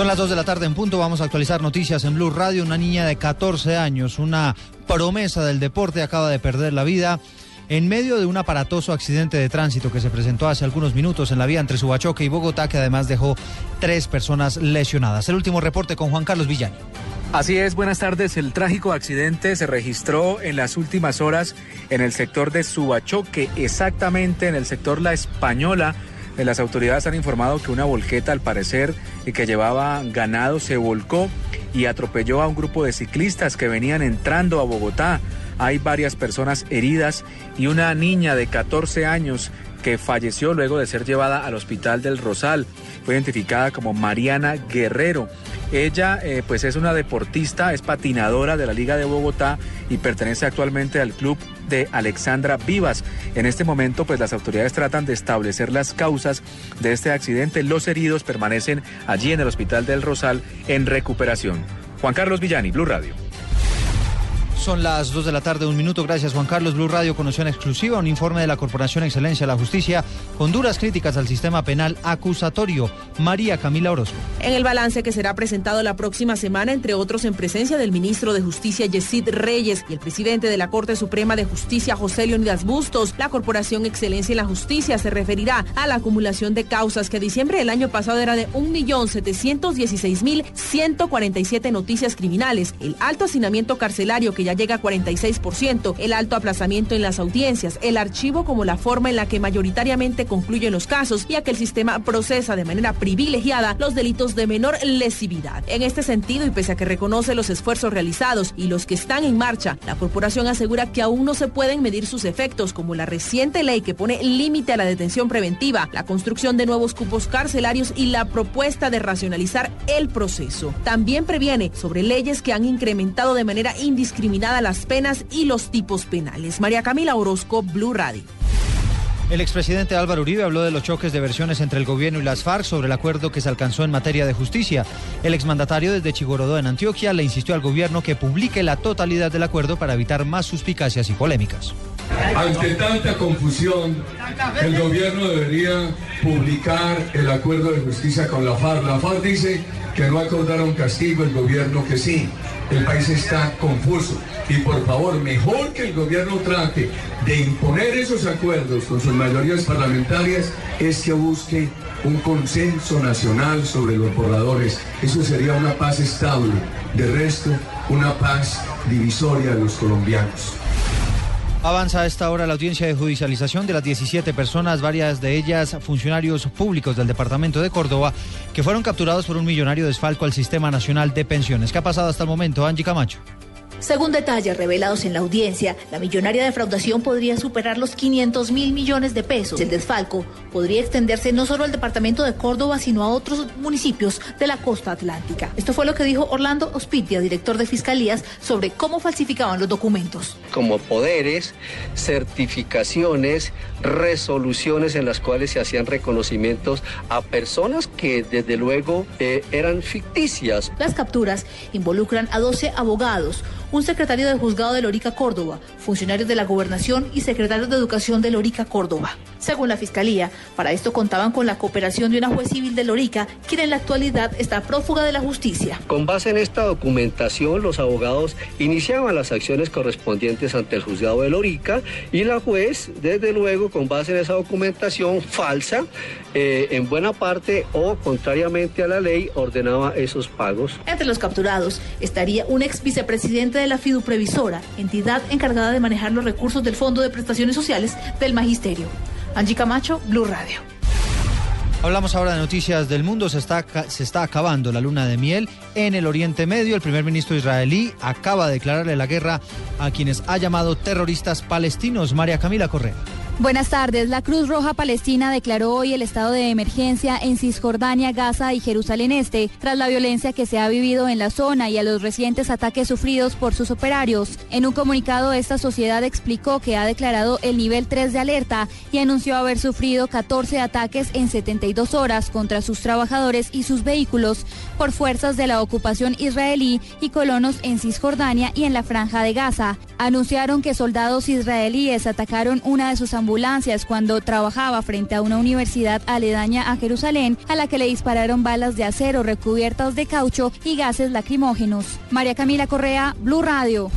Son las 2 de la tarde en punto. Vamos a actualizar noticias en Blue Radio. Una niña de 14 años, una promesa del deporte, acaba de perder la vida en medio de un aparatoso accidente de tránsito que se presentó hace algunos minutos en la vía entre Subachoque y Bogotá, que además dejó tres personas lesionadas. El último reporte con Juan Carlos Villani. Así es, buenas tardes. El trágico accidente se registró en las últimas horas en el sector de Subachoque, exactamente en el sector La Española. Las autoridades han informado que una volqueta, al parecer, que llevaba ganado, se volcó y atropelló a un grupo de ciclistas que venían entrando a Bogotá. Hay varias personas heridas y una niña de 14 años que falleció luego de ser llevada al hospital del Rosal. Fue identificada como Mariana Guerrero. Ella eh, pues es una deportista, es patinadora de la Liga de Bogotá y pertenece actualmente al club de Alexandra Vivas. En este momento pues las autoridades tratan de establecer las causas de este accidente. Los heridos permanecen allí en el hospital del Rosal en recuperación. Juan Carlos Villani, Blue Radio. Son las 2 de la tarde, un minuto. Gracias, Juan Carlos. Blue Radio conoció en exclusiva un informe de la Corporación Excelencia de la Justicia con duras críticas al sistema penal acusatorio. María Camila Orozco. En el balance que será presentado la próxima semana, entre otros en presencia del ministro de Justicia Yesid Reyes y el presidente de la Corte Suprema de Justicia José Leonidas Bustos, la Corporación Excelencia en la Justicia se referirá a la acumulación de causas que diciembre del año pasado era de 1.716.147 noticias criminales, el alto hacinamiento carcelario que ya llega a 46%, el alto aplazamiento en las audiencias, el archivo como la forma en la que mayoritariamente concluyen los casos, ya que el sistema procesa de manera privilegiada los delitos de menor lesividad. En este sentido, y pese a que reconoce los esfuerzos realizados y los que están en marcha, la corporación asegura que aún no se pueden medir sus efectos, como la reciente ley que pone límite a la detención preventiva, la construcción de nuevos cupos carcelarios y la propuesta de racionalizar el proceso. También previene sobre leyes que han incrementado de manera indiscriminada las penas y los tipos penales. María Camila Orozco, Blue Radio. El expresidente Álvaro Uribe habló de los choques de versiones entre el gobierno y las FARC sobre el acuerdo que se alcanzó en materia de justicia. El exmandatario desde Chigorodó en Antioquia le insistió al gobierno que publique la totalidad del acuerdo para evitar más suspicacias y polémicas. Ante tanta confusión, el gobierno debería publicar el acuerdo de justicia con la FARC. La FARC dice que no acordaron castigo, el gobierno que sí. El país está confuso y por favor, mejor que el gobierno trate de imponer esos acuerdos con sus mayorías parlamentarias es que busque un consenso nacional sobre los borradores. Eso sería una paz estable. De resto, una paz divisoria de los colombianos. Avanza a esta hora la audiencia de judicialización de las 17 personas, varias de ellas funcionarios públicos del departamento de Córdoba, que fueron capturados por un millonario desfalco al Sistema Nacional de Pensiones. ¿Qué ha pasado hasta el momento, Angie Camacho? Según detalles revelados en la audiencia, la millonaria defraudación podría superar los 500 mil millones de pesos. El desfalco podría extenderse no solo al departamento de Córdoba, sino a otros municipios de la costa atlántica. Esto fue lo que dijo Orlando Ospitia, director de Fiscalías, sobre cómo falsificaban los documentos. Como poderes, certificaciones, resoluciones en las cuales se hacían reconocimientos a personas que desde luego eh, eran ficticias. Las capturas involucran a 12 abogados, un secretario de juzgado de Lorica, Córdoba, funcionarios de la gobernación y secretarios de educación de Lorica, Córdoba. Según la fiscalía, para esto contaban con la cooperación de una juez civil de Lorica, quien en la actualidad está prófuga de la justicia. Con base en esta documentación, los abogados iniciaban las acciones correspondientes ante el juzgado de Lorica y la juez, desde luego, con base en esa documentación falsa, eh, en buena parte o contrariamente a la ley, ordenaba esos pagos. Entre los capturados estaría un ex vicepresidente de la FIDU Previsora, entidad encargada de manejar los recursos del Fondo de Prestaciones Sociales del Magisterio. Angie Camacho, Blue Radio. Hablamos ahora de noticias del mundo. Se está, se está acabando la luna de miel en el Oriente Medio. El primer ministro israelí acaba de declararle la guerra a quienes ha llamado terroristas palestinos. María Camila Correa. Buenas tardes. La Cruz Roja Palestina declaró hoy el estado de emergencia en Cisjordania, Gaza y Jerusalén Este, tras la violencia que se ha vivido en la zona y a los recientes ataques sufridos por sus operarios. En un comunicado, esta sociedad explicó que ha declarado el nivel 3 de alerta y anunció haber sufrido 14 ataques en 72 horas contra sus trabajadores y sus vehículos por fuerzas de la ocupación israelí y colonos en Cisjordania y en la franja de Gaza. Anunciaron que soldados israelíes atacaron una de sus ambulancias cuando trabajaba frente a una universidad aledaña a Jerusalén, a la que le dispararon balas de acero recubiertas de caucho y gases lacrimógenos. María Camila Correa, Blue Radio.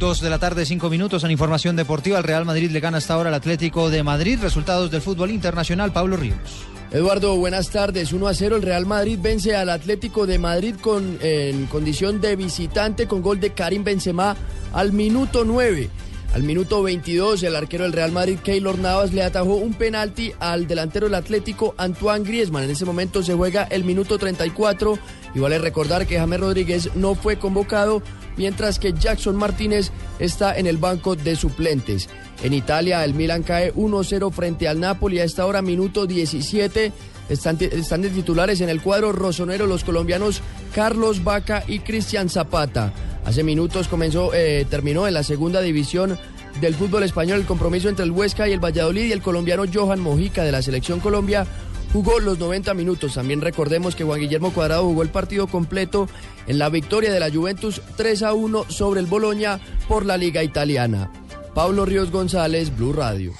Dos de la tarde, cinco minutos en información deportiva. El Real Madrid le gana hasta ahora al Atlético de Madrid. Resultados del fútbol internacional, Pablo Ríos. Eduardo, buenas tardes. 1 a 0 el Real Madrid vence al Atlético de Madrid con, en condición de visitante con gol de Karim Benzema al minuto 9. Al minuto 22, el arquero del Real Madrid, Keylor Navas, le atajó un penalti al delantero del Atlético, Antoine Griezmann. En ese momento se juega el minuto 34 y vale recordar que James Rodríguez no fue convocado, mientras que Jackson Martínez está en el banco de suplentes. En Italia, el Milan cae 1-0 frente al Napoli a esta hora, minuto 17. Están, están de titulares en el cuadro rosonero los colombianos Carlos Vaca y Cristian Zapata. Hace minutos comenzó, eh, terminó en la segunda división del fútbol español el compromiso entre el Huesca y el Valladolid y el colombiano Johan Mojica de la selección Colombia jugó los 90 minutos. También recordemos que Juan Guillermo Cuadrado jugó el partido completo en la victoria de la Juventus 3 a 1 sobre el Boloña por la Liga Italiana. Pablo Ríos González, Blue Radio.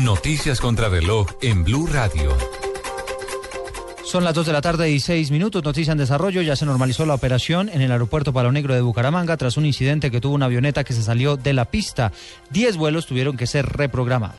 Noticias contra reloj en Blue Radio. Son las 2 de la tarde y 6 minutos. Noticia en desarrollo. Ya se normalizó la operación en el aeropuerto Palo Negro de Bucaramanga tras un incidente que tuvo una avioneta que se salió de la pista. Diez vuelos tuvieron que ser reprogramados.